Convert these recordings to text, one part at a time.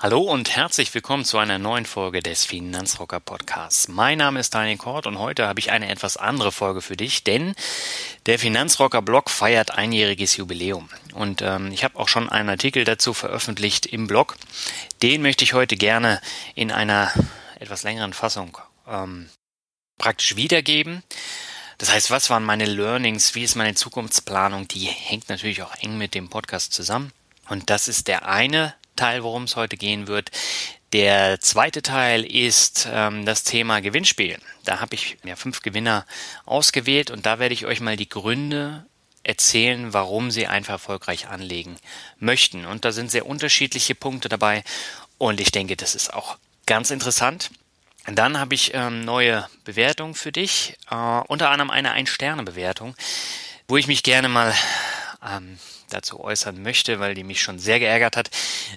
Hallo und herzlich willkommen zu einer neuen Folge des Finanzrocker Podcasts. Mein Name ist Daniel Kort und heute habe ich eine etwas andere Folge für dich, denn der Finanzrocker Blog feiert einjähriges Jubiläum und ähm, ich habe auch schon einen Artikel dazu veröffentlicht im Blog. Den möchte ich heute gerne in einer etwas längeren Fassung ähm, praktisch wiedergeben. Das heißt, was waren meine Learnings? Wie ist meine Zukunftsplanung? Die hängt natürlich auch eng mit dem Podcast zusammen. Und das ist der eine Teil, worum es heute gehen wird. Der zweite Teil ist ähm, das Thema Gewinnspiel. Da habe ich ja fünf Gewinner ausgewählt und da werde ich euch mal die Gründe erzählen, warum sie einfach erfolgreich anlegen möchten. Und da sind sehr unterschiedliche Punkte dabei und ich denke, das ist auch ganz interessant. Dann habe ich ähm, neue Bewertungen für dich, äh, unter anderem eine Ein-Sterne-Bewertung, wo ich mich gerne mal ähm, dazu äußern möchte, weil die mich schon sehr geärgert hat.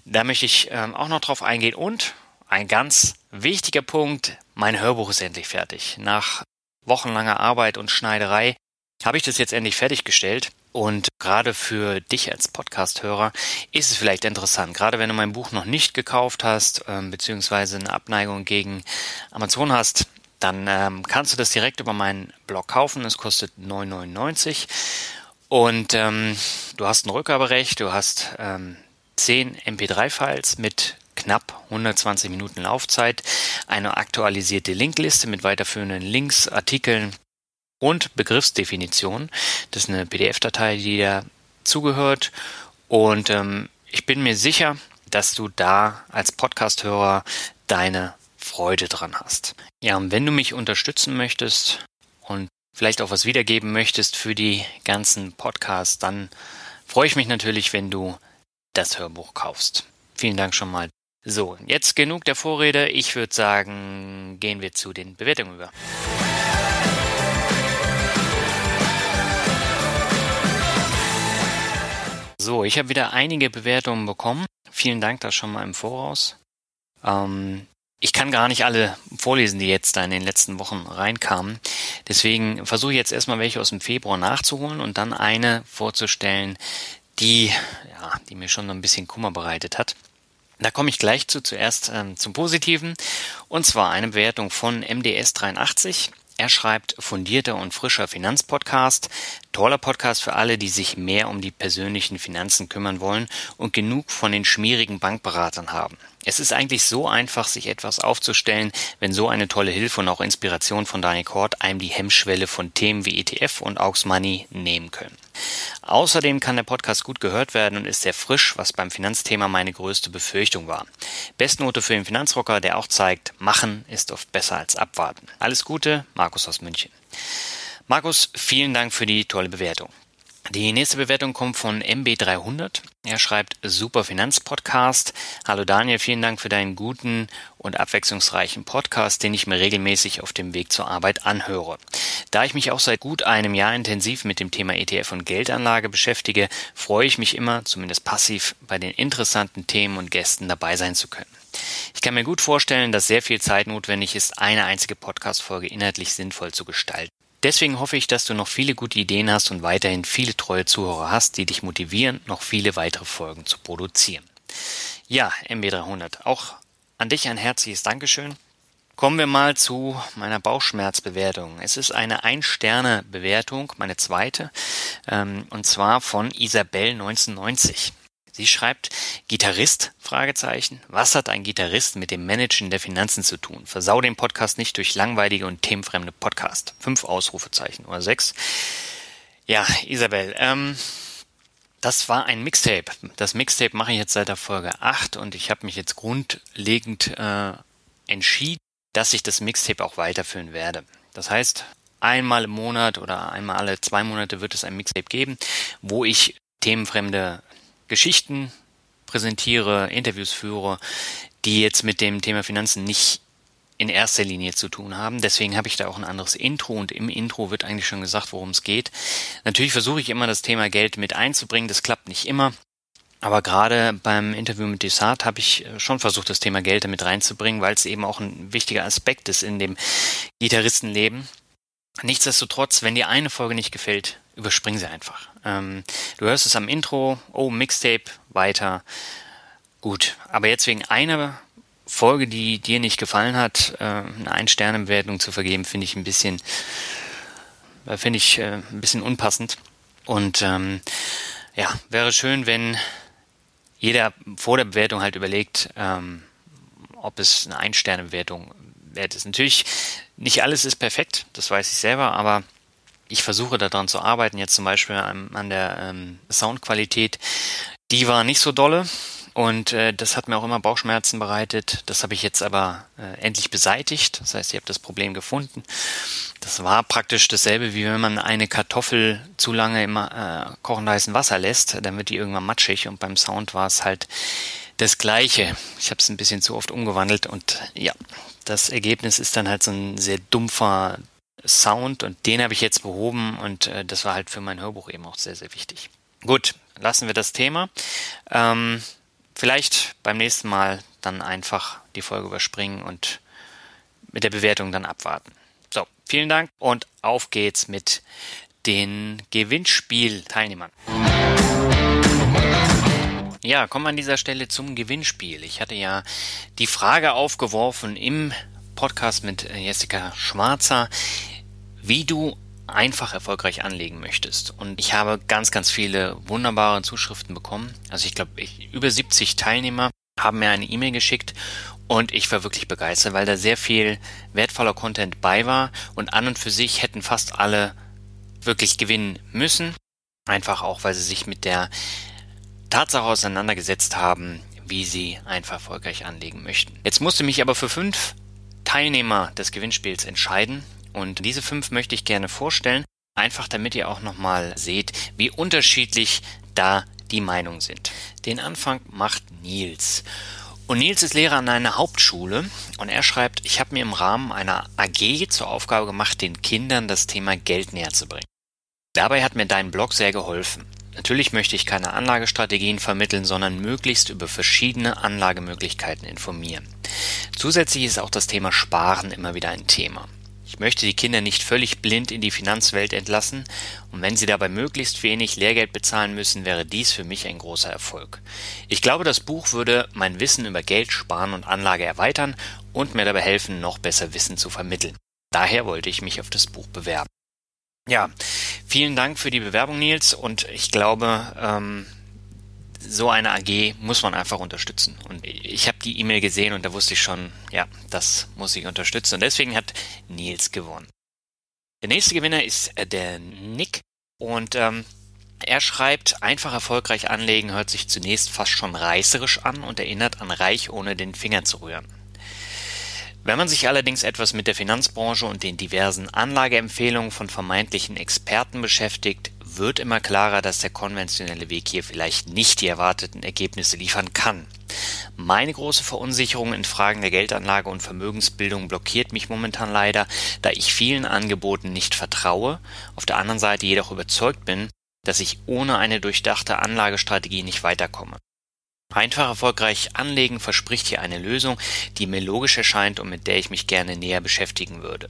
Da möchte ich ähm, auch noch drauf eingehen. Und ein ganz wichtiger Punkt, mein Hörbuch ist endlich fertig. Nach wochenlanger Arbeit und Schneiderei habe ich das jetzt endlich fertiggestellt. Und gerade für dich als Podcast-Hörer ist es vielleicht interessant, gerade wenn du mein Buch noch nicht gekauft hast, ähm, beziehungsweise eine Abneigung gegen Amazon hast, dann ähm, kannst du das direkt über meinen Blog kaufen. Es kostet 9,99 und ähm, du hast ein Rückgaberecht, du hast ähm, 10 MP3-Files mit knapp 120 Minuten Laufzeit, eine aktualisierte Linkliste mit weiterführenden Links, Artikeln und Begriffsdefinitionen. Das ist eine PDF-Datei, die da zugehört. Und ähm, ich bin mir sicher, dass du da als Podcast-Hörer deine Freude dran hast. Ja, und wenn du mich unterstützen möchtest und vielleicht auch was wiedergeben möchtest für die ganzen Podcasts, dann freue ich mich natürlich, wenn du das Hörbuch kaufst. Vielen Dank schon mal. So, jetzt genug der Vorrede. Ich würde sagen, gehen wir zu den Bewertungen über. So, ich habe wieder einige Bewertungen bekommen. Vielen Dank da schon mal im Voraus. Ähm, ich kann gar nicht alle vorlesen, die jetzt da in den letzten Wochen reinkamen. Deswegen versuche ich jetzt erstmal welche aus dem Februar nachzuholen und dann eine vorzustellen, die, ja, die mir schon so ein bisschen Kummer bereitet hat. Da komme ich gleich zu, zuerst ähm, zum Positiven. Und zwar eine Bewertung von MDS83. Er schreibt fundierter und frischer Finanzpodcast, toller Podcast für alle, die sich mehr um die persönlichen Finanzen kümmern wollen und genug von den schmierigen Bankberatern haben. Es ist eigentlich so einfach, sich etwas aufzustellen, wenn so eine tolle Hilfe und auch Inspiration von Daniel Kort einem die Hemmschwelle von Themen wie ETF und Aux Money nehmen können. Außerdem kann der Podcast gut gehört werden und ist sehr frisch, was beim Finanzthema meine größte Befürchtung war. Bestnote für den Finanzrocker, der auch zeigt, machen ist oft besser als abwarten. Alles Gute, Markus aus München. Markus, vielen Dank für die tolle Bewertung. Die nächste Bewertung kommt von MB300. Er schreibt Super Finanzpodcast. Hallo Daniel, vielen Dank für deinen guten und abwechslungsreichen Podcast, den ich mir regelmäßig auf dem Weg zur Arbeit anhöre. Da ich mich auch seit gut einem Jahr intensiv mit dem Thema ETF und Geldanlage beschäftige, freue ich mich immer, zumindest passiv, bei den interessanten Themen und Gästen dabei sein zu können. Ich kann mir gut vorstellen, dass sehr viel Zeit notwendig ist, eine einzige Podcast-Folge inhaltlich sinnvoll zu gestalten. Deswegen hoffe ich, dass du noch viele gute Ideen hast und weiterhin viele treue Zuhörer hast, die dich motivieren, noch viele weitere Folgen zu produzieren. Ja, MB300, auch an dich ein herzliches Dankeschön. Kommen wir mal zu meiner Bauchschmerzbewertung. Es ist eine Ein-Sterne-Bewertung, meine zweite, ähm, und zwar von Isabel 1990. Sie schreibt, Gitarrist? Fragezeichen. Was hat ein Gitarrist mit dem Managen der Finanzen zu tun? Versau den Podcast nicht durch langweilige und themenfremde Podcast. Fünf Ausrufezeichen oder sechs. Ja, Isabel, ähm, das war ein Mixtape. Das Mixtape mache ich jetzt seit der Folge 8 und ich habe mich jetzt grundlegend äh, entschieden, dass ich das Mixtape auch weiterführen werde. Das heißt, einmal im Monat oder einmal alle zwei Monate wird es ein Mixtape geben, wo ich themenfremde Geschichten präsentiere, Interviews führe, die jetzt mit dem Thema Finanzen nicht in erster Linie zu tun haben. Deswegen habe ich da auch ein anderes Intro und im Intro wird eigentlich schon gesagt, worum es geht. Natürlich versuche ich immer das Thema Geld mit einzubringen. Das klappt nicht immer. Aber gerade beim Interview mit Desart habe ich schon versucht, das Thema Geld damit reinzubringen, weil es eben auch ein wichtiger Aspekt ist in dem Gitarristenleben. Nichtsdestotrotz, wenn dir eine Folge nicht gefällt, überspring sie einfach. Ähm, du hörst es am Intro, oh, Mixtape, weiter. Gut, aber jetzt wegen einer Folge, die dir nicht gefallen hat, äh, eine Ein-Sterne-Bewertung zu vergeben, finde ich ein bisschen, äh, finde ich äh, ein bisschen unpassend. Und ähm, ja, wäre schön, wenn jeder vor der Bewertung halt überlegt, ähm, ob es eine Ein-Sterne-Bewertung wert ist. Natürlich, nicht alles ist perfekt, das weiß ich selber, aber ich versuche daran zu arbeiten, jetzt zum Beispiel an, an der ähm, Soundqualität. Die war nicht so dolle und äh, das hat mir auch immer Bauchschmerzen bereitet. Das habe ich jetzt aber äh, endlich beseitigt. Das heißt, ich habe das Problem gefunden. Das war praktisch dasselbe, wie wenn man eine Kartoffel zu lange im äh, kochend heißen Wasser lässt, dann wird die irgendwann matschig und beim Sound war es halt das gleiche. Ich habe es ein bisschen zu oft umgewandelt und ja, das Ergebnis ist dann halt so ein sehr dumpfer Sound und den habe ich jetzt behoben und äh, das war halt für mein Hörbuch eben auch sehr, sehr wichtig. Gut, lassen wir das Thema. Ähm, vielleicht beim nächsten Mal dann einfach die Folge überspringen und mit der Bewertung dann abwarten. So, vielen Dank und auf geht's mit den Gewinnspielteilnehmern. Ja, kommen wir an dieser Stelle zum Gewinnspiel. Ich hatte ja die Frage aufgeworfen im Podcast mit Jessica Schwarzer, wie du einfach erfolgreich anlegen möchtest. Und ich habe ganz, ganz viele wunderbare Zuschriften bekommen. Also ich glaube, über 70 Teilnehmer haben mir eine E-Mail geschickt und ich war wirklich begeistert, weil da sehr viel wertvoller Content bei war und an und für sich hätten fast alle wirklich gewinnen müssen. Einfach auch, weil sie sich mit der Tatsache auseinandergesetzt haben, wie sie einfach erfolgreich anlegen möchten. Jetzt musste mich aber für fünf Teilnehmer des Gewinnspiels entscheiden und diese fünf möchte ich gerne vorstellen, einfach damit ihr auch nochmal seht, wie unterschiedlich da die Meinungen sind. Den Anfang macht Nils. Und Nils ist Lehrer an einer Hauptschule und er schreibt, ich habe mir im Rahmen einer AG zur Aufgabe gemacht, den Kindern das Thema Geld näher zu bringen. Dabei hat mir dein Blog sehr geholfen. Natürlich möchte ich keine Anlagestrategien vermitteln, sondern möglichst über verschiedene Anlagemöglichkeiten informieren. Zusätzlich ist auch das Thema Sparen immer wieder ein Thema. Ich möchte die Kinder nicht völlig blind in die Finanzwelt entlassen, und wenn sie dabei möglichst wenig Lehrgeld bezahlen müssen, wäre dies für mich ein großer Erfolg. Ich glaube, das Buch würde mein Wissen über Geld, Sparen und Anlage erweitern und mir dabei helfen, noch besser Wissen zu vermitteln. Daher wollte ich mich auf das Buch bewerben. Ja, vielen Dank für die Bewerbung, Nils, und ich glaube, ähm, so eine AG muss man einfach unterstützen. Und ich habe die E-Mail gesehen und da wusste ich schon, ja, das muss ich unterstützen. Und deswegen hat Nils gewonnen. Der nächste Gewinner ist äh, der Nick und ähm, er schreibt, einfach erfolgreich anlegen hört sich zunächst fast schon reißerisch an und erinnert an reich ohne den Finger zu rühren. Wenn man sich allerdings etwas mit der Finanzbranche und den diversen Anlageempfehlungen von vermeintlichen Experten beschäftigt, wird immer klarer, dass der konventionelle Weg hier vielleicht nicht die erwarteten Ergebnisse liefern kann. Meine große Verunsicherung in Fragen der Geldanlage und Vermögensbildung blockiert mich momentan leider, da ich vielen Angeboten nicht vertraue, auf der anderen Seite jedoch überzeugt bin, dass ich ohne eine durchdachte Anlagestrategie nicht weiterkomme. Einfach erfolgreich anlegen verspricht hier eine Lösung, die mir logisch erscheint und mit der ich mich gerne näher beschäftigen würde.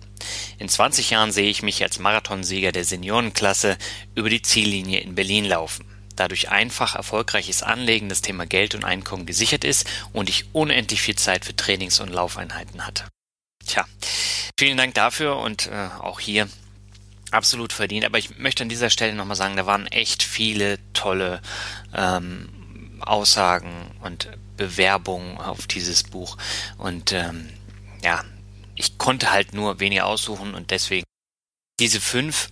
In 20 Jahren sehe ich mich als Marathonsieger der Seniorenklasse über die Ziellinie in Berlin laufen. Dadurch einfach erfolgreiches Anlegen das Thema Geld und Einkommen gesichert ist und ich unendlich viel Zeit für Trainings- und Laufeinheiten hatte. Tja, vielen Dank dafür und äh, auch hier absolut verdient. Aber ich möchte an dieser Stelle nochmal sagen, da waren echt viele tolle ähm, Aussagen und Bewerbungen auf dieses Buch. Und ähm, ja, ich konnte halt nur weniger aussuchen und deswegen diese fünf.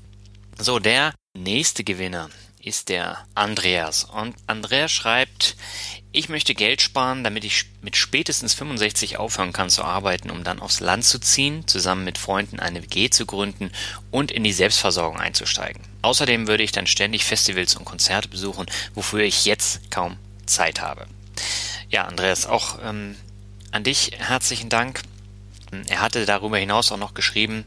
So, der nächste Gewinner ist der Andreas. Und Andreas schreibt, ich möchte Geld sparen, damit ich mit spätestens 65 aufhören kann zu arbeiten, um dann aufs Land zu ziehen, zusammen mit Freunden eine WG zu gründen und in die Selbstversorgung einzusteigen. Außerdem würde ich dann ständig Festivals und Konzerte besuchen, wofür ich jetzt kaum Zeit habe. Ja, Andreas, auch ähm, an dich herzlichen Dank. Er hatte darüber hinaus auch noch geschrieben,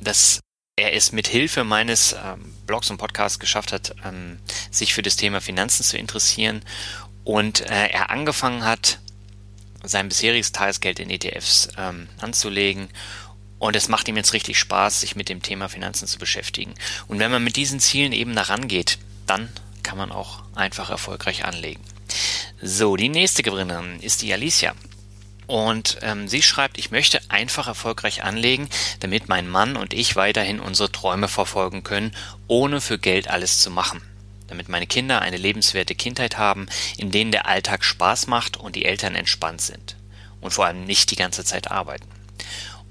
dass er es mit Hilfe meines ähm, Blogs und Podcasts geschafft hat, ähm, sich für das Thema Finanzen zu interessieren und äh, er angefangen hat, sein bisheriges Tagesgeld in ETFs ähm, anzulegen und es macht ihm jetzt richtig Spaß, sich mit dem Thema Finanzen zu beschäftigen. Und wenn man mit diesen Zielen eben daran geht, dann kann man auch einfach erfolgreich anlegen. So, die nächste Gewinnerin ist die Alicia. Und ähm, sie schreibt, ich möchte einfach erfolgreich anlegen, damit mein Mann und ich weiterhin unsere Träume verfolgen können, ohne für Geld alles zu machen. Damit meine Kinder eine lebenswerte Kindheit haben, in denen der Alltag Spaß macht und die Eltern entspannt sind. Und vor allem nicht die ganze Zeit arbeiten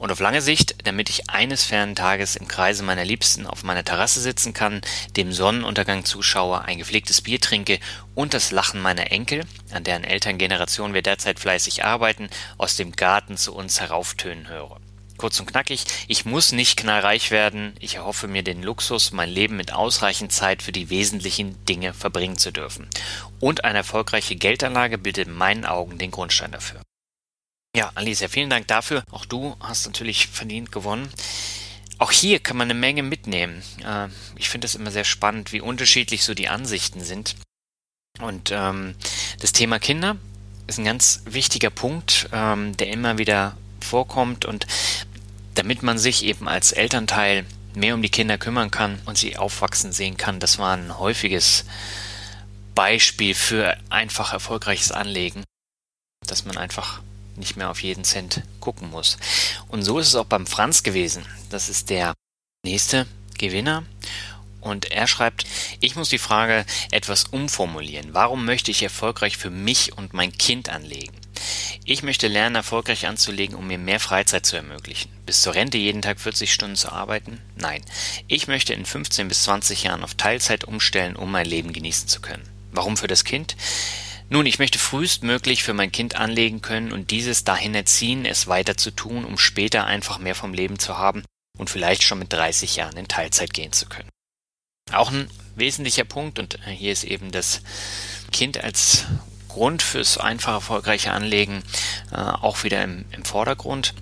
und auf lange Sicht, damit ich eines fernen Tages im Kreise meiner Liebsten auf meiner Terrasse sitzen kann, dem Sonnenuntergang zuschaue, ein gepflegtes Bier trinke und das Lachen meiner Enkel, an deren Elterngeneration wir derzeit fleißig arbeiten, aus dem Garten zu uns herauftönen höre. Kurz und knackig, ich muss nicht knallreich werden, ich erhoffe mir den Luxus, mein Leben mit ausreichend Zeit für die wesentlichen Dinge verbringen zu dürfen. Und eine erfolgreiche Geldanlage bildet in meinen Augen den Grundstein dafür. Ja, Alicia, vielen Dank dafür. Auch du hast natürlich verdient gewonnen. Auch hier kann man eine Menge mitnehmen. Äh, ich finde es immer sehr spannend, wie unterschiedlich so die Ansichten sind. Und ähm, das Thema Kinder ist ein ganz wichtiger Punkt, ähm, der immer wieder vorkommt. Und damit man sich eben als Elternteil mehr um die Kinder kümmern kann und sie aufwachsen sehen kann, das war ein häufiges Beispiel für einfach erfolgreiches Anlegen, dass man einfach nicht mehr auf jeden Cent gucken muss. Und so ist es auch beim Franz gewesen. Das ist der nächste Gewinner. Und er schreibt, ich muss die Frage etwas umformulieren. Warum möchte ich erfolgreich für mich und mein Kind anlegen? Ich möchte lernen, erfolgreich anzulegen, um mir mehr Freizeit zu ermöglichen. Bis zur Rente jeden Tag 40 Stunden zu arbeiten? Nein. Ich möchte in 15 bis 20 Jahren auf Teilzeit umstellen, um mein Leben genießen zu können. Warum für das Kind? Nun, ich möchte frühestmöglich für mein Kind anlegen können und dieses dahin erziehen, es weiter zu tun, um später einfach mehr vom Leben zu haben und vielleicht schon mit 30 Jahren in Teilzeit gehen zu können. Auch ein wesentlicher Punkt, und hier ist eben das Kind als Grund fürs einfach erfolgreiche Anlegen äh, auch wieder im, im Vordergrund.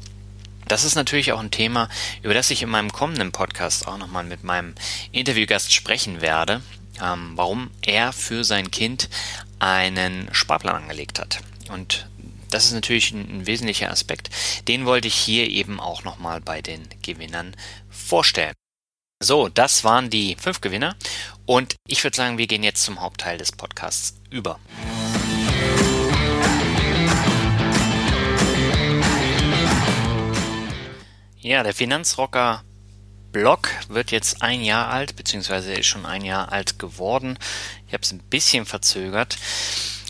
Das ist natürlich auch ein Thema, über das ich in meinem kommenden Podcast auch nochmal mit meinem Interviewgast sprechen werde, ähm, warum er für sein Kind einen Sparplan angelegt hat. Und das ist natürlich ein, wesentlicher Aspekt. Den wollte ich hier eben auch nochmal bei den Gewinnern vorstellen. So, das waren die fünf Gewinner und ich würde sagen, wir gehen jetzt zum Hauptteil des Podcasts über. Ja, der Finanzrocker Blog wird jetzt ein Jahr alt, beziehungsweise ist schon ein Jahr alt geworden. Ich habe es ein bisschen verzögert.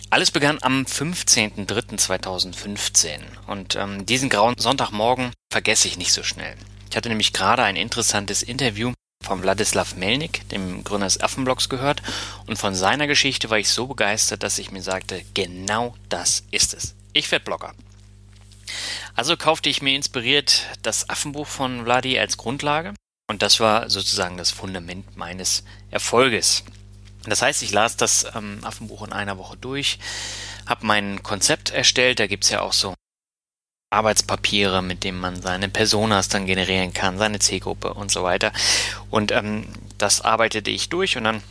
Alles begann am 15.03.2015 und ähm, diesen grauen Sonntagmorgen vergesse ich nicht so schnell. Ich hatte nämlich gerade ein interessantes Interview von Wladislav Melnik, dem Gründer des Affenblocks, gehört und von seiner Geschichte war ich so begeistert, dass ich mir sagte, genau das ist es. Ich werde Blogger. Also kaufte ich mir inspiriert das Affenbuch von Vladi als Grundlage und das war sozusagen das Fundament meines Erfolges. Das heißt, ich las das ähm, Affenbuch in einer Woche durch, habe mein Konzept erstellt. Da gibt's ja auch so Arbeitspapiere, mit denen man seine Personas dann generieren kann, seine Zielgruppe und so weiter. Und ähm, das arbeitete ich durch und dann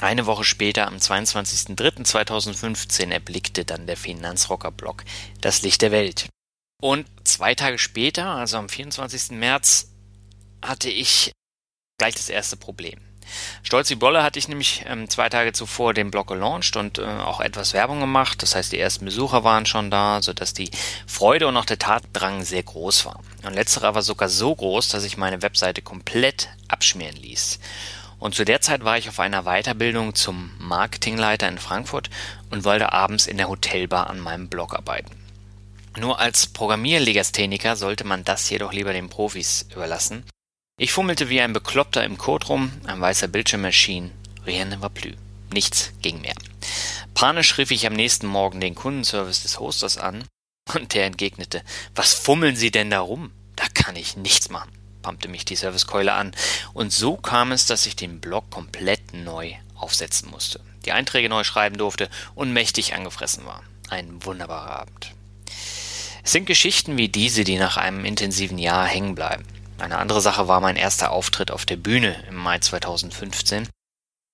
eine Woche später, am 22.03.2015, erblickte dann der Finanzrocker-Blog das Licht der Welt. Und zwei Tage später, also am 24. März, hatte ich gleich das erste Problem. Stolz wie Bolle hatte ich nämlich ähm, zwei Tage zuvor den Blog gelauncht und äh, auch etwas Werbung gemacht. Das heißt, die ersten Besucher waren schon da, sodass die Freude und auch der Tatdrang sehr groß war. Und letzterer war sogar so groß, dass ich meine Webseite komplett abschmieren ließ. Und zu der Zeit war ich auf einer Weiterbildung zum Marketingleiter in Frankfurt und wollte abends in der Hotelbar an meinem Blog arbeiten. Nur als Programmierlegastheniker sollte man das jedoch lieber den Profis überlassen. Ich fummelte wie ein Bekloppter im Code rum, ein weißer Bildschirm erschien, rien ne va plus. Nichts ging mehr. Panisch rief ich am nächsten Morgen den Kundenservice des Hosters an und der entgegnete, was fummeln Sie denn da rum? Da kann ich nichts machen pumpte mich die Servicekeule an. Und so kam es, dass ich den Blog komplett neu aufsetzen musste, die Einträge neu schreiben durfte und mächtig angefressen war. Ein wunderbarer Abend. Es sind Geschichten wie diese, die nach einem intensiven Jahr hängen bleiben. Eine andere Sache war mein erster Auftritt auf der Bühne im Mai 2015.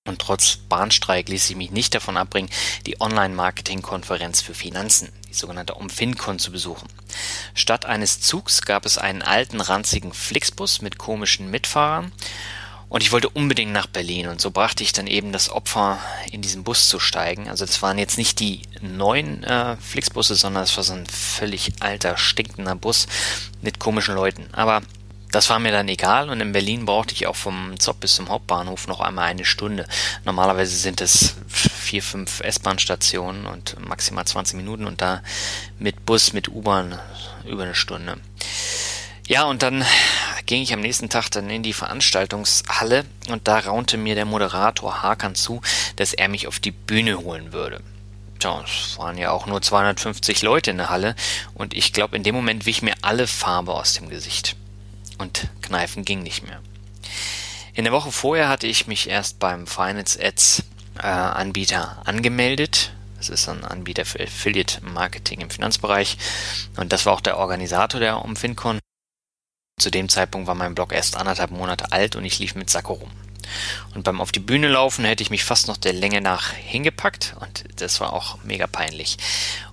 Und trotz Bahnstreik ließ ich mich nicht davon abbringen, die Online-Marketing-Konferenz für Finanzen, die sogenannte OMFINCON, zu besuchen. Statt eines Zugs gab es einen alten, ranzigen Flixbus mit komischen Mitfahrern und ich wollte unbedingt nach Berlin und so brachte ich dann eben das Opfer, in diesen Bus zu steigen. Also das waren jetzt nicht die neuen äh, Flixbusse, sondern es war so ein völlig alter, stinkender Bus mit komischen Leuten. Aber das war mir dann egal und in Berlin brauchte ich auch vom Zopp bis zum Hauptbahnhof noch einmal eine Stunde. Normalerweise sind es vier, fünf S-Bahn-Stationen und maximal 20 Minuten und da mit Bus, mit U-Bahn über eine Stunde. Ja, und dann ging ich am nächsten Tag dann in die Veranstaltungshalle und da raunte mir der Moderator Hakan zu, dass er mich auf die Bühne holen würde. Tja, es waren ja auch nur 250 Leute in der Halle und ich glaube, in dem Moment wich mir alle Farbe aus dem Gesicht und Kneifen ging nicht mehr. In der Woche vorher hatte ich mich erst beim Finance Ads äh, Anbieter angemeldet. Das ist ein Anbieter für Affiliate Marketing im Finanzbereich. Und das war auch der Organisator der UmFincon. Zu dem Zeitpunkt war mein Blog erst anderthalb Monate alt und ich lief mit Sakko rum. Und beim auf die Bühne laufen hätte ich mich fast noch der Länge nach hingepackt und das war auch mega peinlich.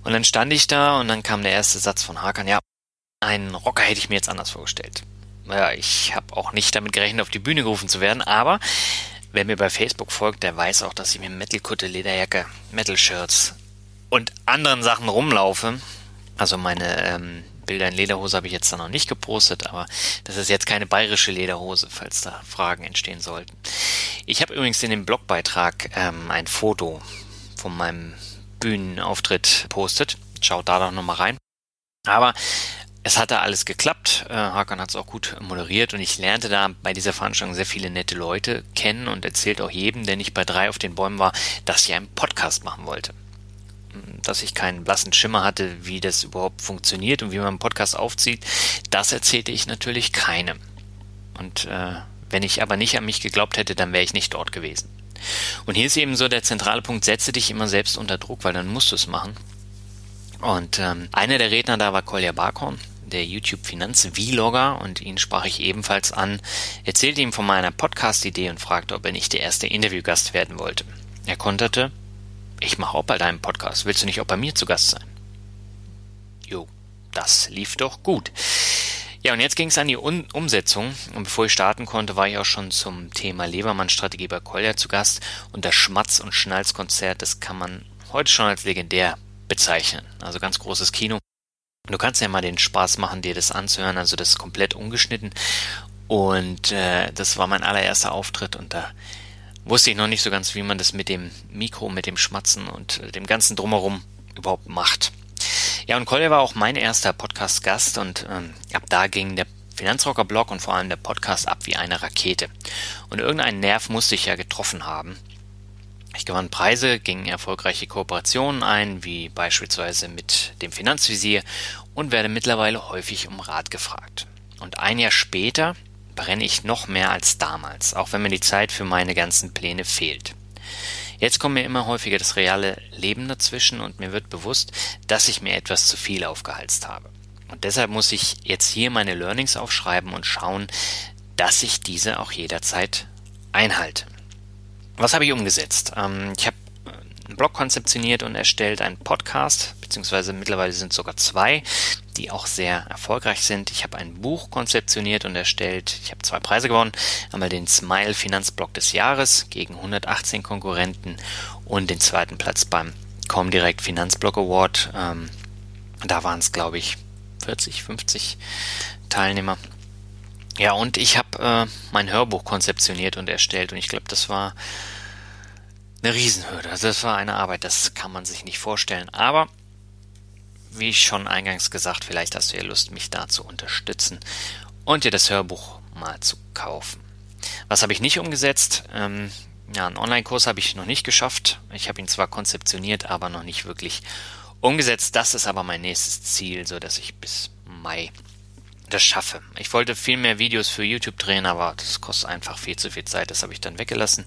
Und dann stand ich da und dann kam der erste Satz von Hakan, ja, einen Rocker hätte ich mir jetzt anders vorgestellt ja, ich habe auch nicht damit gerechnet, auf die Bühne gerufen zu werden, aber wer mir bei Facebook folgt, der weiß auch, dass ich mit Metalkutte, Lederjacke, Metal-Shirts und anderen Sachen rumlaufe. Also meine ähm, Bilder in Lederhose habe ich jetzt da noch nicht gepostet, aber das ist jetzt keine bayerische Lederhose, falls da Fragen entstehen sollten. Ich habe übrigens in dem Blogbeitrag ähm, ein Foto von meinem Bühnenauftritt postet. Schaut da doch nochmal rein. Aber es hatte alles geklappt. Äh, Hakan hat es auch gut moderiert und ich lernte da bei dieser Veranstaltung sehr viele nette Leute kennen und erzählt auch jedem, der nicht bei drei auf den Bäumen war, dass ich einen Podcast machen wollte. Dass ich keinen blassen Schimmer hatte, wie das überhaupt funktioniert und wie man einen Podcast aufzieht, das erzählte ich natürlich keinem. Und äh, wenn ich aber nicht an mich geglaubt hätte, dann wäre ich nicht dort gewesen. Und hier ist eben so der zentrale Punkt, setze dich immer selbst unter Druck, weil dann musst du es machen. Und ähm, einer der Redner da war Kolja Barkhorn, der YouTube Finanz-Vlogger und ihn sprach ich ebenfalls an, erzählte ihm von meiner Podcast-Idee und fragte, ob er nicht der erste Interviewgast werden wollte. Er konterte, ich mache auch bald einen Podcast, willst du nicht auch bei mir zu Gast sein? Jo, das lief doch gut. Ja, und jetzt ging es an die Un Umsetzung. Und bevor ich starten konnte, war ich auch schon zum Thema Lebermann-Strategie bei Kolja zu Gast. Und das Schmatz- und Schnalzkonzert, das kann man heute schon als legendär bezeichnen. Also ganz großes Kino. Du kannst ja mal den Spaß machen, dir das anzuhören. Also das ist komplett ungeschnitten. Und äh, das war mein allererster Auftritt und da wusste ich noch nicht so ganz, wie man das mit dem Mikro, mit dem Schmatzen und dem ganzen Drumherum überhaupt macht. Ja, und Kolja war auch mein erster Podcast-Gast und ähm, ab da ging der Finanzrocker-Blog und vor allem der Podcast ab wie eine Rakete. Und irgendeinen Nerv musste ich ja getroffen haben. Ich gewann Preise, ging erfolgreiche Kooperationen ein, wie beispielsweise mit dem Finanzvisier und werde mittlerweile häufig um Rat gefragt. Und ein Jahr später brenne ich noch mehr als damals, auch wenn mir die Zeit für meine ganzen Pläne fehlt. Jetzt kommt mir immer häufiger das reale Leben dazwischen und mir wird bewusst, dass ich mir etwas zu viel aufgehalst habe. Und deshalb muss ich jetzt hier meine Learnings aufschreiben und schauen, dass ich diese auch jederzeit einhalte. Was habe ich umgesetzt? Ähm, ich habe einen Blog konzeptioniert und erstellt einen Podcast, beziehungsweise mittlerweile sind es sogar zwei, die auch sehr erfolgreich sind. Ich habe ein Buch konzeptioniert und erstellt. Ich habe zwei Preise gewonnen. Einmal den Smile Finanzblog des Jahres gegen 118 Konkurrenten und den zweiten Platz beim Comdirect Finanzblog Award. Ähm, da waren es, glaube ich, 40, 50 Teilnehmer. Ja, und ich habe äh, mein Hörbuch konzeptioniert und erstellt und ich glaube, das war eine Riesenhürde. Also das war eine Arbeit, das kann man sich nicht vorstellen. Aber wie schon eingangs gesagt, vielleicht hast du ja Lust, mich da zu unterstützen und dir das Hörbuch mal zu kaufen. Was habe ich nicht umgesetzt? Ähm, ja, einen Online-Kurs habe ich noch nicht geschafft. Ich habe ihn zwar konzeptioniert, aber noch nicht wirklich umgesetzt. Das ist aber mein nächstes Ziel, so dass ich bis Mai das schaffe. Ich wollte viel mehr Videos für YouTube drehen, aber das kostet einfach viel zu viel Zeit. Das habe ich dann weggelassen.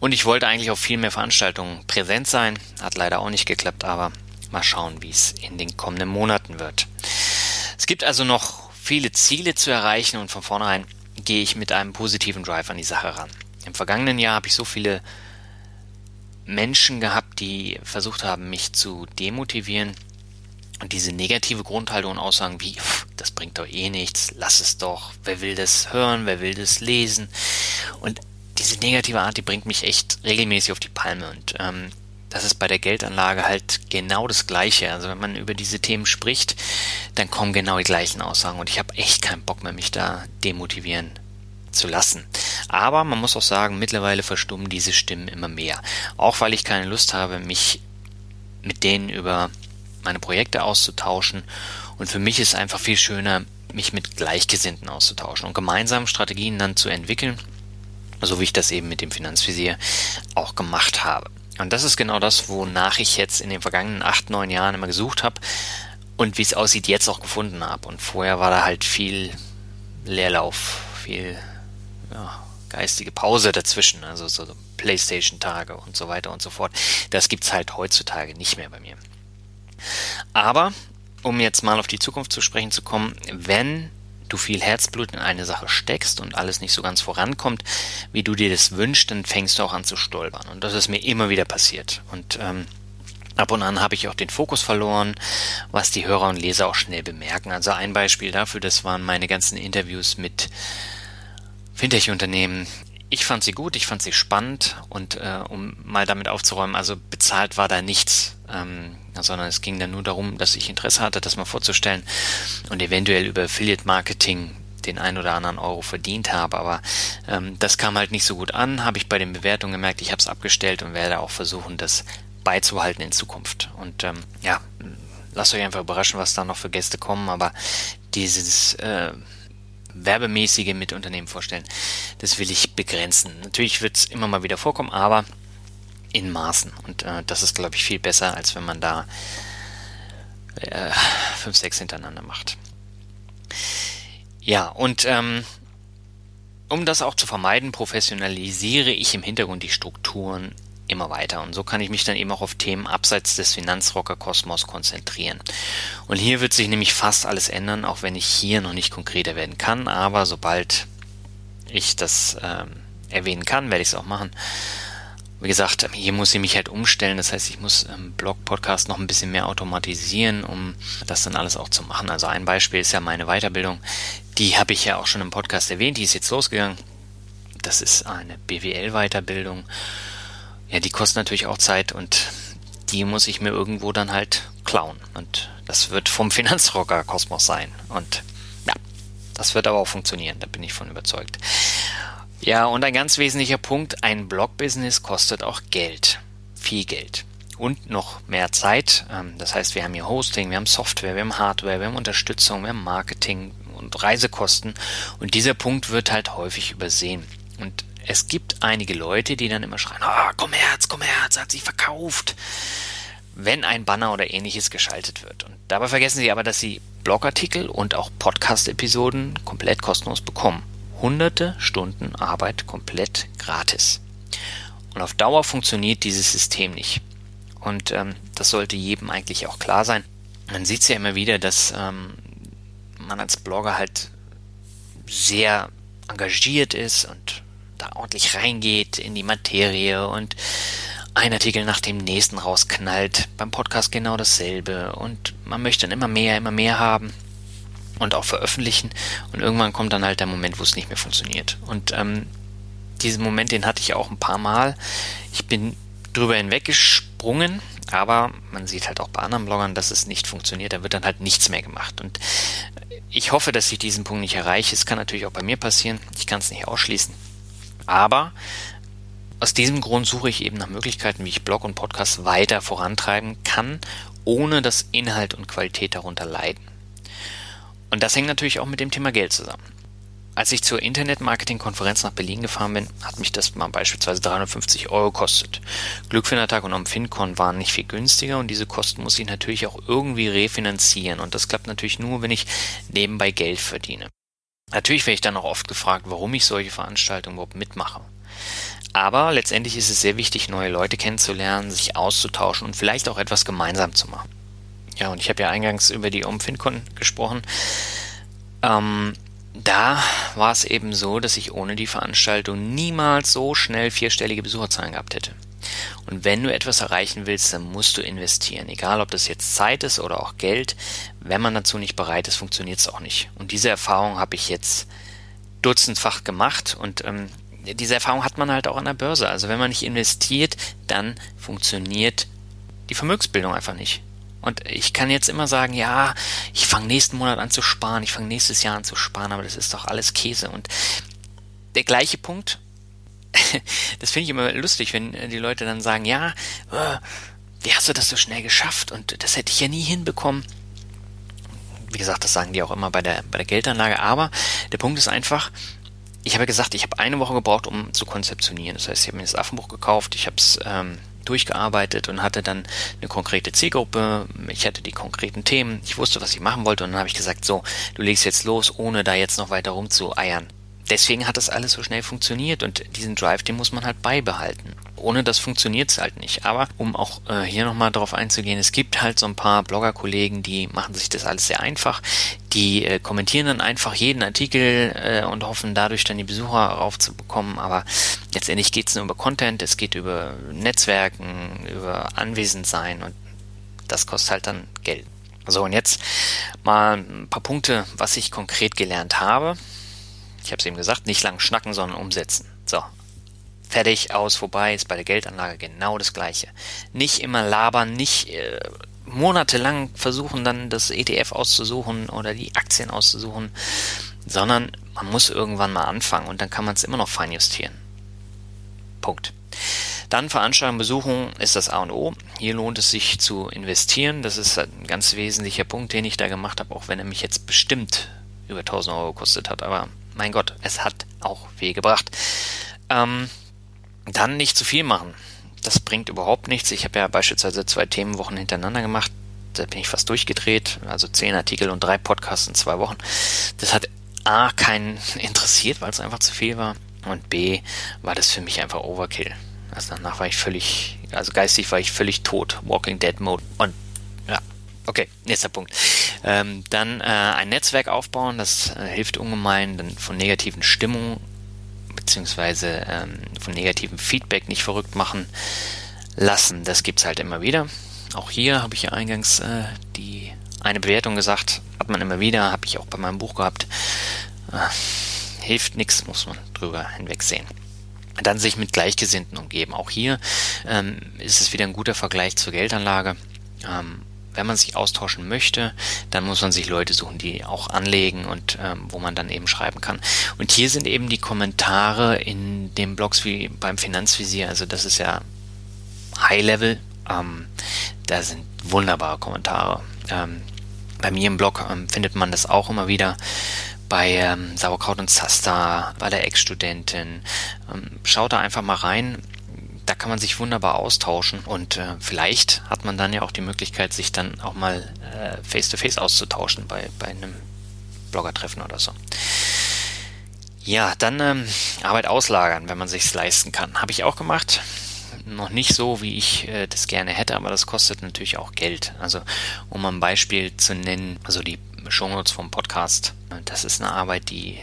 Und ich wollte eigentlich auf viel mehr Veranstaltungen präsent sein. Hat leider auch nicht geklappt, aber mal schauen, wie es in den kommenden Monaten wird. Es gibt also noch viele Ziele zu erreichen und von vornherein gehe ich mit einem positiven Drive an die Sache ran. Im vergangenen Jahr habe ich so viele Menschen gehabt, die versucht haben, mich zu demotivieren und diese negative Grundhaltung und Aussagen wie, das bringt doch eh nichts, lass es doch, wer will das hören, wer will das lesen. Und diese negative Art, die bringt mich echt regelmäßig auf die Palme. Und ähm, das ist bei der Geldanlage halt genau das Gleiche. Also wenn man über diese Themen spricht, dann kommen genau die gleichen Aussagen. Und ich habe echt keinen Bock mehr, mich da demotivieren zu lassen. Aber man muss auch sagen, mittlerweile verstummen diese Stimmen immer mehr. Auch weil ich keine Lust habe, mich mit denen über meine Projekte auszutauschen. Und für mich ist einfach viel schöner, mich mit Gleichgesinnten auszutauschen und gemeinsam Strategien dann zu entwickeln, so wie ich das eben mit dem Finanzvisier auch gemacht habe. Und das ist genau das, wonach ich jetzt in den vergangenen acht, neun Jahren immer gesucht habe und wie es aussieht, jetzt auch gefunden habe. Und vorher war da halt viel Leerlauf, viel ja, geistige Pause dazwischen, also so Playstation-Tage und so weiter und so fort. Das gibt's halt heutzutage nicht mehr bei mir. Aber, um jetzt mal auf die Zukunft zu sprechen zu kommen, wenn du viel Herzblut in eine Sache steckst und alles nicht so ganz vorankommt, wie du dir das wünschst, dann fängst du auch an zu stolpern. Und das ist mir immer wieder passiert. Und ähm, ab und an habe ich auch den Fokus verloren, was die Hörer und Leser auch schnell bemerken. Also ein Beispiel dafür, das waren meine ganzen Interviews mit Fintech-Unternehmen, ich fand sie gut, ich fand sie spannend und äh, um mal damit aufzuräumen, also bezahlt war da nichts, ähm, sondern es ging dann nur darum, dass ich Interesse hatte, das mal vorzustellen und eventuell über Affiliate Marketing den ein oder anderen Euro verdient habe, aber ähm, das kam halt nicht so gut an, habe ich bei den Bewertungen gemerkt, ich habe es abgestellt und werde auch versuchen, das beizubehalten in Zukunft. Und ähm, ja, lasst euch einfach überraschen, was da noch für Gäste kommen, aber dieses äh, werbemäßige mit Unternehmen vorstellen. Das will ich begrenzen. Natürlich wird es immer mal wieder vorkommen, aber in Maßen. Und äh, das ist, glaube ich, viel besser, als wenn man da äh, fünf, sechs hintereinander macht. Ja, und ähm, um das auch zu vermeiden, professionalisiere ich im Hintergrund die Strukturen immer weiter. Und so kann ich mich dann eben auch auf Themen abseits des Finanzrocker-Kosmos konzentrieren. Und hier wird sich nämlich fast alles ändern, auch wenn ich hier noch nicht konkreter werden kann. Aber sobald ich das ähm, erwähnen kann, werde ich es auch machen. Wie gesagt, hier muss ich mich halt umstellen. Das heißt, ich muss im Blog-Podcast noch ein bisschen mehr automatisieren, um das dann alles auch zu machen. Also ein Beispiel ist ja meine Weiterbildung. Die habe ich ja auch schon im Podcast erwähnt. Die ist jetzt losgegangen. Das ist eine BWL-Weiterbildung ja, die kosten natürlich auch Zeit und die muss ich mir irgendwo dann halt klauen. Und das wird vom Finanzrocker Kosmos sein. Und ja, das wird aber auch funktionieren, da bin ich von überzeugt. Ja, und ein ganz wesentlicher Punkt, ein Blog-Business kostet auch Geld. Viel Geld. Und noch mehr Zeit. Ähm, das heißt, wir haben hier Hosting, wir haben Software, wir haben Hardware, wir haben Unterstützung, wir haben Marketing und Reisekosten. Und dieser Punkt wird halt häufig übersehen. Und es gibt einige Leute, die dann immer schreien, ah, komm Herz, komm Herz, hat sich verkauft, wenn ein Banner oder ähnliches geschaltet wird. Und dabei vergessen sie aber, dass sie Blogartikel und auch Podcast-Episoden komplett kostenlos bekommen. Hunderte Stunden Arbeit komplett gratis. Und auf Dauer funktioniert dieses System nicht. Und ähm, das sollte jedem eigentlich auch klar sein. Man sieht es ja immer wieder, dass ähm, man als Blogger halt sehr engagiert ist und da ordentlich reingeht in die Materie und ein Artikel nach dem nächsten rausknallt. Beim Podcast genau dasselbe. Und man möchte dann immer mehr, immer mehr haben und auch veröffentlichen. Und irgendwann kommt dann halt der Moment, wo es nicht mehr funktioniert. Und ähm, diesen Moment, den hatte ich auch ein paar Mal. Ich bin drüber hinweggesprungen, aber man sieht halt auch bei anderen Bloggern, dass es nicht funktioniert. Da wird dann halt nichts mehr gemacht. Und ich hoffe, dass ich diesen Punkt nicht erreiche. Es kann natürlich auch bei mir passieren. Ich kann es nicht ausschließen. Aber aus diesem Grund suche ich eben nach Möglichkeiten, wie ich Blog und Podcast weiter vorantreiben kann, ohne dass Inhalt und Qualität darunter leiden. Und das hängt natürlich auch mit dem Thema Geld zusammen. Als ich zur Internet-Marketing-Konferenz nach Berlin gefahren bin, hat mich das mal beispielsweise 350 Euro gekostet. Glückfindertag und am FinCon waren nicht viel günstiger und diese Kosten muss ich natürlich auch irgendwie refinanzieren und das klappt natürlich nur, wenn ich nebenbei Geld verdiene. Natürlich werde ich dann auch oft gefragt, warum ich solche Veranstaltungen überhaupt mitmache. Aber letztendlich ist es sehr wichtig, neue Leute kennenzulernen, sich auszutauschen und vielleicht auch etwas gemeinsam zu machen. Ja, und ich habe ja eingangs über die OmFinCon gesprochen. Ähm, da war es eben so, dass ich ohne die Veranstaltung niemals so schnell vierstellige Besucherzahlen gehabt hätte. Und wenn du etwas erreichen willst, dann musst du investieren. Egal, ob das jetzt Zeit ist oder auch Geld. Wenn man dazu nicht bereit ist, funktioniert es auch nicht. Und diese Erfahrung habe ich jetzt dutzendfach gemacht und ähm, diese Erfahrung hat man halt auch an der Börse. Also wenn man nicht investiert, dann funktioniert die Vermögensbildung einfach nicht. Und ich kann jetzt immer sagen, ja, ich fange nächsten Monat an zu sparen, ich fange nächstes Jahr an zu sparen, aber das ist doch alles Käse. Und der gleiche Punkt, das finde ich immer lustig, wenn die Leute dann sagen, ja, äh, wie hast du das so schnell geschafft? Und das hätte ich ja nie hinbekommen. Wie gesagt, das sagen die auch immer bei der, bei der Geldanlage. Aber der Punkt ist einfach, ich habe gesagt, ich habe eine Woche gebraucht, um zu konzeptionieren. Das heißt, ich habe mir das Affenbuch gekauft, ich habe es ähm, durchgearbeitet und hatte dann eine konkrete Zielgruppe. Ich hatte die konkreten Themen. Ich wusste, was ich machen wollte und dann habe ich gesagt, so, du legst jetzt los, ohne da jetzt noch weiter rumzueiern. Deswegen hat das alles so schnell funktioniert und diesen Drive, den muss man halt beibehalten ohne das funktioniert es halt nicht. Aber um auch äh, hier nochmal drauf einzugehen, es gibt halt so ein paar Blogger-Kollegen, die machen sich das alles sehr einfach. Die äh, kommentieren dann einfach jeden Artikel äh, und hoffen dadurch dann die Besucher raufzubekommen. Aber letztendlich geht es nur über Content, es geht über Netzwerken, über Anwesendsein und das kostet halt dann Geld. So, und jetzt mal ein paar Punkte, was ich konkret gelernt habe. Ich habe es eben gesagt, nicht lang schnacken, sondern umsetzen. So, fertig, aus, vorbei, ist bei der Geldanlage genau das gleiche. Nicht immer labern, nicht äh, monatelang versuchen dann das ETF auszusuchen oder die Aktien auszusuchen, sondern man muss irgendwann mal anfangen und dann kann man es immer noch feinjustieren. Punkt. Dann Veranstaltungen besuchen ist das A und O. Hier lohnt es sich zu investieren. Das ist ein ganz wesentlicher Punkt, den ich da gemacht habe, auch wenn er mich jetzt bestimmt über 1000 Euro gekostet hat. Aber mein Gott, es hat auch weh gebracht. Ähm, dann nicht zu viel machen. Das bringt überhaupt nichts. Ich habe ja beispielsweise zwei Themenwochen hintereinander gemacht. Da bin ich fast durchgedreht. Also zehn Artikel und drei Podcasts in zwei Wochen. Das hat A keinen interessiert, weil es einfach zu viel war. Und B war das für mich einfach Overkill. Also danach war ich völlig, also geistig war ich völlig tot. Walking Dead Mode. Und okay, nächster Punkt. Ähm, dann äh, ein Netzwerk aufbauen, das äh, hilft ungemein, dann von negativen Stimmungen beziehungsweise ähm, von negativem Feedback nicht verrückt machen lassen. Das gibt es halt immer wieder. Auch hier habe ich ja eingangs äh, die eine Bewertung gesagt, hat man immer wieder, habe ich auch bei meinem Buch gehabt. Äh, hilft nichts, muss man drüber hinwegsehen. Dann sich mit Gleichgesinnten umgeben. Auch hier ähm, ist es wieder ein guter Vergleich zur Geldanlage. Ähm, wenn man sich austauschen möchte, dann muss man sich Leute suchen, die auch anlegen und ähm, wo man dann eben schreiben kann. Und hier sind eben die Kommentare in den Blogs wie beim Finanzvisier, also das ist ja High Level. Ähm, da sind wunderbare Kommentare. Ähm, bei mir im Blog ähm, findet man das auch immer wieder bei ähm, Sauerkraut und Zaster, bei der Ex-Studentin. Ähm, schaut da einfach mal rein da kann man sich wunderbar austauschen und äh, vielleicht hat man dann ja auch die Möglichkeit, sich dann auch mal äh, face-to-face auszutauschen bei, bei einem Bloggertreffen oder so. Ja, dann ähm, Arbeit auslagern, wenn man sich's leisten kann. Habe ich auch gemacht. Noch nicht so, wie ich äh, das gerne hätte, aber das kostet natürlich auch Geld. Also, um ein Beispiel zu nennen, also die Shownotes vom Podcast, das ist eine Arbeit, die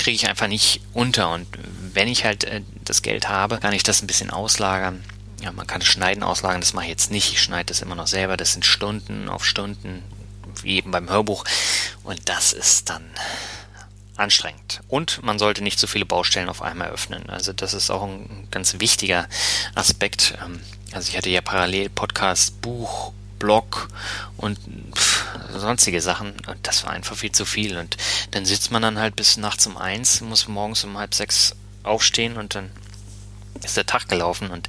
kriege ich einfach nicht unter. Und wenn ich halt äh, das Geld habe, kann ich das ein bisschen auslagern. Ja, man kann das Schneiden auslagern, das mache ich jetzt nicht. Ich schneide das immer noch selber. Das sind Stunden auf Stunden, wie eben beim Hörbuch. Und das ist dann anstrengend. Und man sollte nicht so viele Baustellen auf einmal öffnen. Also das ist auch ein ganz wichtiger Aspekt. Ähm, also ich hatte ja parallel Podcast, Buch Blog und pff, sonstige Sachen. Und das war einfach viel zu viel. Und dann sitzt man dann halt bis nachts um eins, muss morgens um halb sechs aufstehen und dann ist der Tag gelaufen. Und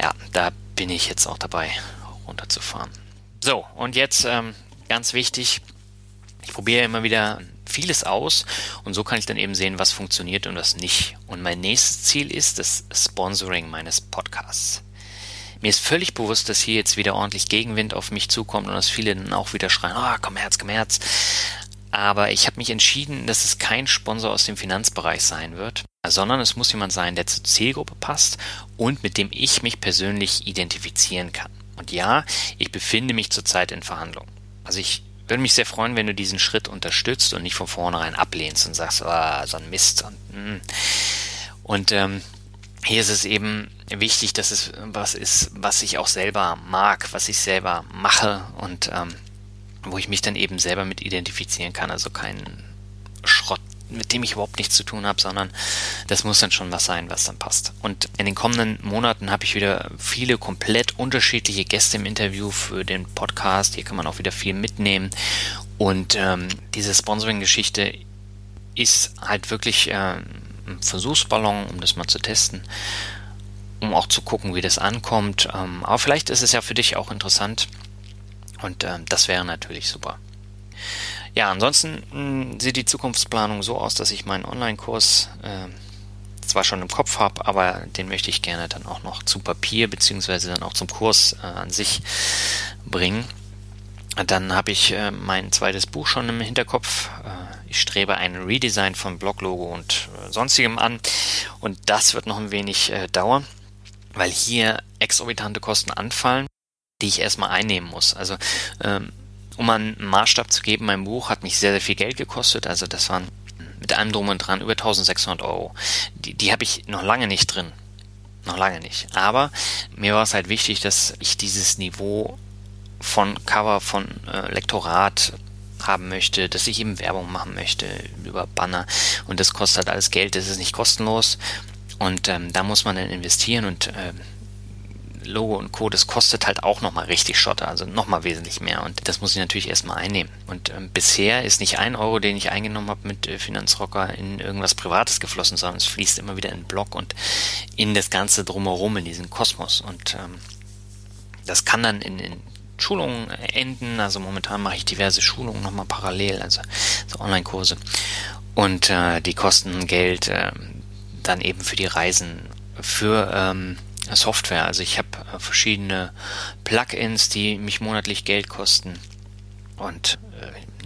ja, da bin ich jetzt auch dabei, runterzufahren. So, und jetzt ähm, ganz wichtig, ich probiere immer wieder vieles aus und so kann ich dann eben sehen, was funktioniert und was nicht. Und mein nächstes Ziel ist das Sponsoring meines Podcasts. Mir ist völlig bewusst, dass hier jetzt wieder ordentlich Gegenwind auf mich zukommt und dass viele dann auch wieder schreien, ah, oh, Kommerz, Kommerz. Aber ich habe mich entschieden, dass es kein Sponsor aus dem Finanzbereich sein wird, sondern es muss jemand sein, der zur Zielgruppe passt und mit dem ich mich persönlich identifizieren kann. Und ja, ich befinde mich zurzeit in Verhandlungen. Also ich würde mich sehr freuen, wenn du diesen Schritt unterstützt und nicht von vornherein ablehnst und sagst, oh, so ein Mist. Und, mm. und ähm, hier ist es eben wichtig, dass es was ist, was ich auch selber mag, was ich selber mache und ähm, wo ich mich dann eben selber mit identifizieren kann. Also kein Schrott mit dem ich überhaupt nichts zu tun habe, sondern das muss dann schon was sein, was dann passt. Und in den kommenden Monaten habe ich wieder viele komplett unterschiedliche Gäste im Interview für den Podcast. Hier kann man auch wieder viel mitnehmen. Und ähm, diese Sponsoring-Geschichte ist halt wirklich äh, ein Versuchsballon, um das mal zu testen, um auch zu gucken, wie das ankommt. Ähm, aber vielleicht ist es ja für dich auch interessant. Und ähm, das wäre natürlich super. Ja, ansonsten mh, hm, sieht die Zukunftsplanung so aus, dass ich meinen Online-Kurs äh, zwar schon im Kopf habe, aber den möchte ich gerne dann auch noch zu Papier beziehungsweise dann auch zum Kurs äh, an sich bringen. Dann habe ich äh, mein zweites Buch schon im Hinterkopf. Äh, ich strebe ein Redesign von Bloglogo und äh, sonstigem an und das wird noch ein wenig äh, dauern, weil hier exorbitante Kosten anfallen, die ich erstmal einnehmen muss. Also ähm, um einen Maßstab zu geben, mein Buch hat mich sehr, sehr viel Geld gekostet. Also das waren mit allem drum und dran über 1600 Euro. Die, die habe ich noch lange nicht drin. Noch lange nicht. Aber mir war es halt wichtig, dass ich dieses Niveau von Cover, von äh, Lektorat haben möchte, dass ich eben Werbung machen möchte über Banner und das kostet halt alles Geld, das ist nicht kostenlos und ähm, da muss man dann investieren und ähm, Logo und Co., das kostet halt auch nochmal richtig Schotter, also nochmal wesentlich mehr. Und das muss ich natürlich erstmal einnehmen. Und ähm, bisher ist nicht ein Euro, den ich eingenommen habe mit äh, Finanzrocker, in irgendwas Privates geflossen, sondern es fließt immer wieder in den Blog und in das Ganze drumherum, in diesen Kosmos. Und ähm, das kann dann in, in Schulungen enden. Also momentan mache ich diverse Schulungen nochmal parallel, also so Online-Kurse. Und äh, die kosten Geld äh, dann eben für die Reisen, für ähm, Software. Also ich habe äh, verschiedene Plugins, die mich monatlich Geld kosten. Und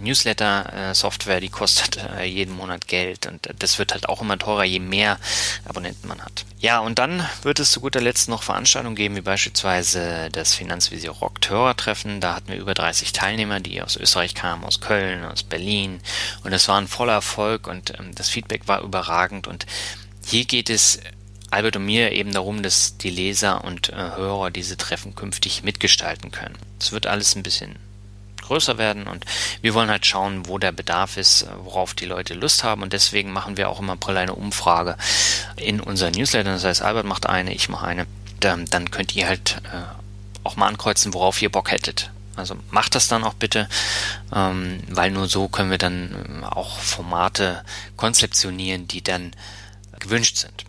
Newsletter-Software, die kostet äh, jeden Monat Geld. Und das wird halt auch immer teurer, je mehr Abonnenten man hat. Ja, und dann wird es zu guter Letzt noch Veranstaltungen geben, wie beispielsweise das Finanzvisier Rock Hörertreffen. Da hatten wir über 30 Teilnehmer, die aus Österreich kamen, aus Köln, aus Berlin. Und es war ein voller Erfolg und ähm, das Feedback war überragend. Und hier geht es Albert und mir eben darum, dass die Leser und äh, Hörer diese Treffen künftig mitgestalten können. Es wird alles ein bisschen größer werden und wir wollen halt schauen, wo der Bedarf ist, worauf die Leute Lust haben und deswegen machen wir auch im April eine Umfrage in unseren Newsletter. Das heißt, Albert macht eine, ich mache eine. Dann, könnt ihr halt äh, auch mal ankreuzen, worauf ihr Bock hättet. Also macht das dann auch bitte, ähm, weil nur so können wir dann äh, auch Formate konzeptionieren, die dann gewünscht sind.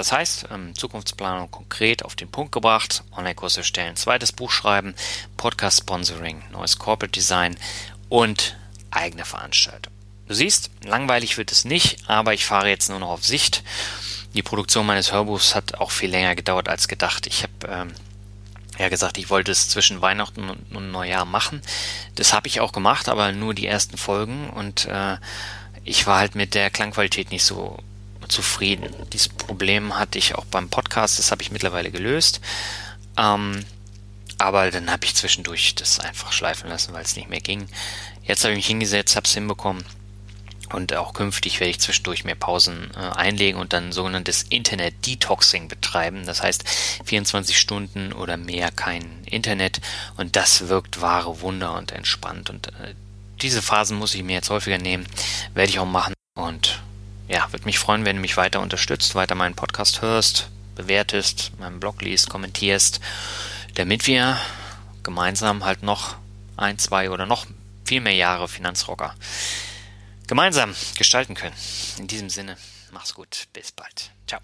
Das heißt, ähm, Zukunftsplanung konkret auf den Punkt gebracht, Online-Kurs erstellen, zweites Buch schreiben, Podcast-Sponsoring, neues Corporate Design und eigene Veranstaltung. Du siehst, langweilig wird es nicht, aber ich fahre jetzt nur noch auf Sicht. Die Produktion meines Hörbuchs hat auch viel länger gedauert als gedacht. Ich habe ähm, ja gesagt, ich wollte es zwischen Weihnachten und, und Neujahr machen. Das habe ich auch gemacht, aber nur die ersten Folgen und äh, ich war halt mit der Klangqualität nicht so zufrieden. Dieses Problem hatte ich auch beim Podcast, das habe ich mittlerweile gelöst. Ähm, aber dann habe ich zwischendurch das einfach schleifen lassen, weil es nicht mehr ging. Jetzt habe ich mich hingesetzt, habe es hinbekommen. Und auch künftig werde ich zwischendurch mehr Pausen äh, einlegen und dann sogenanntes Internet-Detoxing betreiben. Das heißt 24 Stunden oder mehr kein Internet. Und das wirkt wahre Wunder und entspannt. Und äh, diese Phasen muss ich mir jetzt häufiger nehmen. Werde ich auch machen. Und ja, würde mich freuen, wenn du mich weiter unterstützt, weiter meinen Podcast hörst, bewertest, meinen Blog liest, kommentierst, damit wir gemeinsam halt noch ein, zwei oder noch viel mehr Jahre Finanzrocker gemeinsam gestalten können. In diesem Sinne, mach's gut, bis bald. Ciao.